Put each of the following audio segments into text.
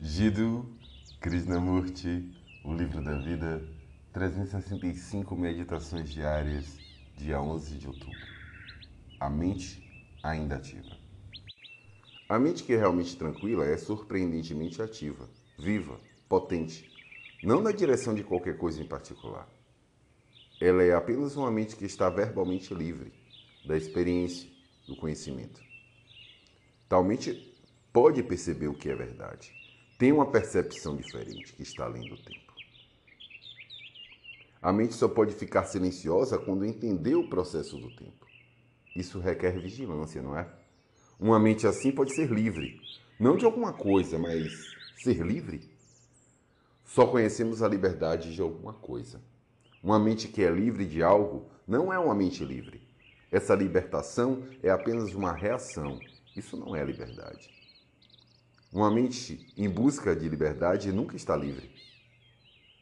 Jiddu Krishnamurti, O Livro da Vida, 365 Meditações Diárias, dia 11 de outubro. A mente ainda ativa. A mente que é realmente tranquila é surpreendentemente ativa, viva, potente, não na direção de qualquer coisa em particular. Ela é apenas uma mente que está verbalmente livre da experiência, do conhecimento. Tal mente pode perceber o que é verdade tem uma percepção diferente que está além do tempo. A mente só pode ficar silenciosa quando entender o processo do tempo. Isso requer vigilância, não é? Uma mente assim pode ser livre, não de alguma coisa, mas ser livre. Só conhecemos a liberdade de alguma coisa. Uma mente que é livre de algo não é uma mente livre. Essa libertação é apenas uma reação. Isso não é liberdade. Uma mente em busca de liberdade nunca está livre.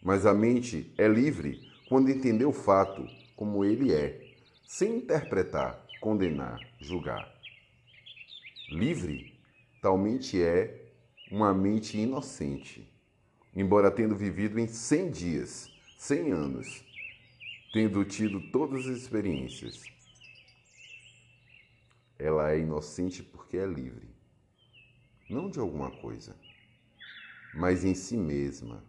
Mas a mente é livre quando entender o fato como ele é, sem interpretar, condenar, julgar. Livre, tal mente é uma mente inocente, embora tendo vivido em 100 dias, 100 anos, tendo tido todas as experiências. Ela é inocente porque é livre não de alguma coisa, mas em si mesma.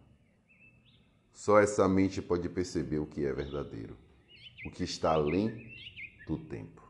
Só essa mente pode perceber o que é verdadeiro, o que está além do tempo.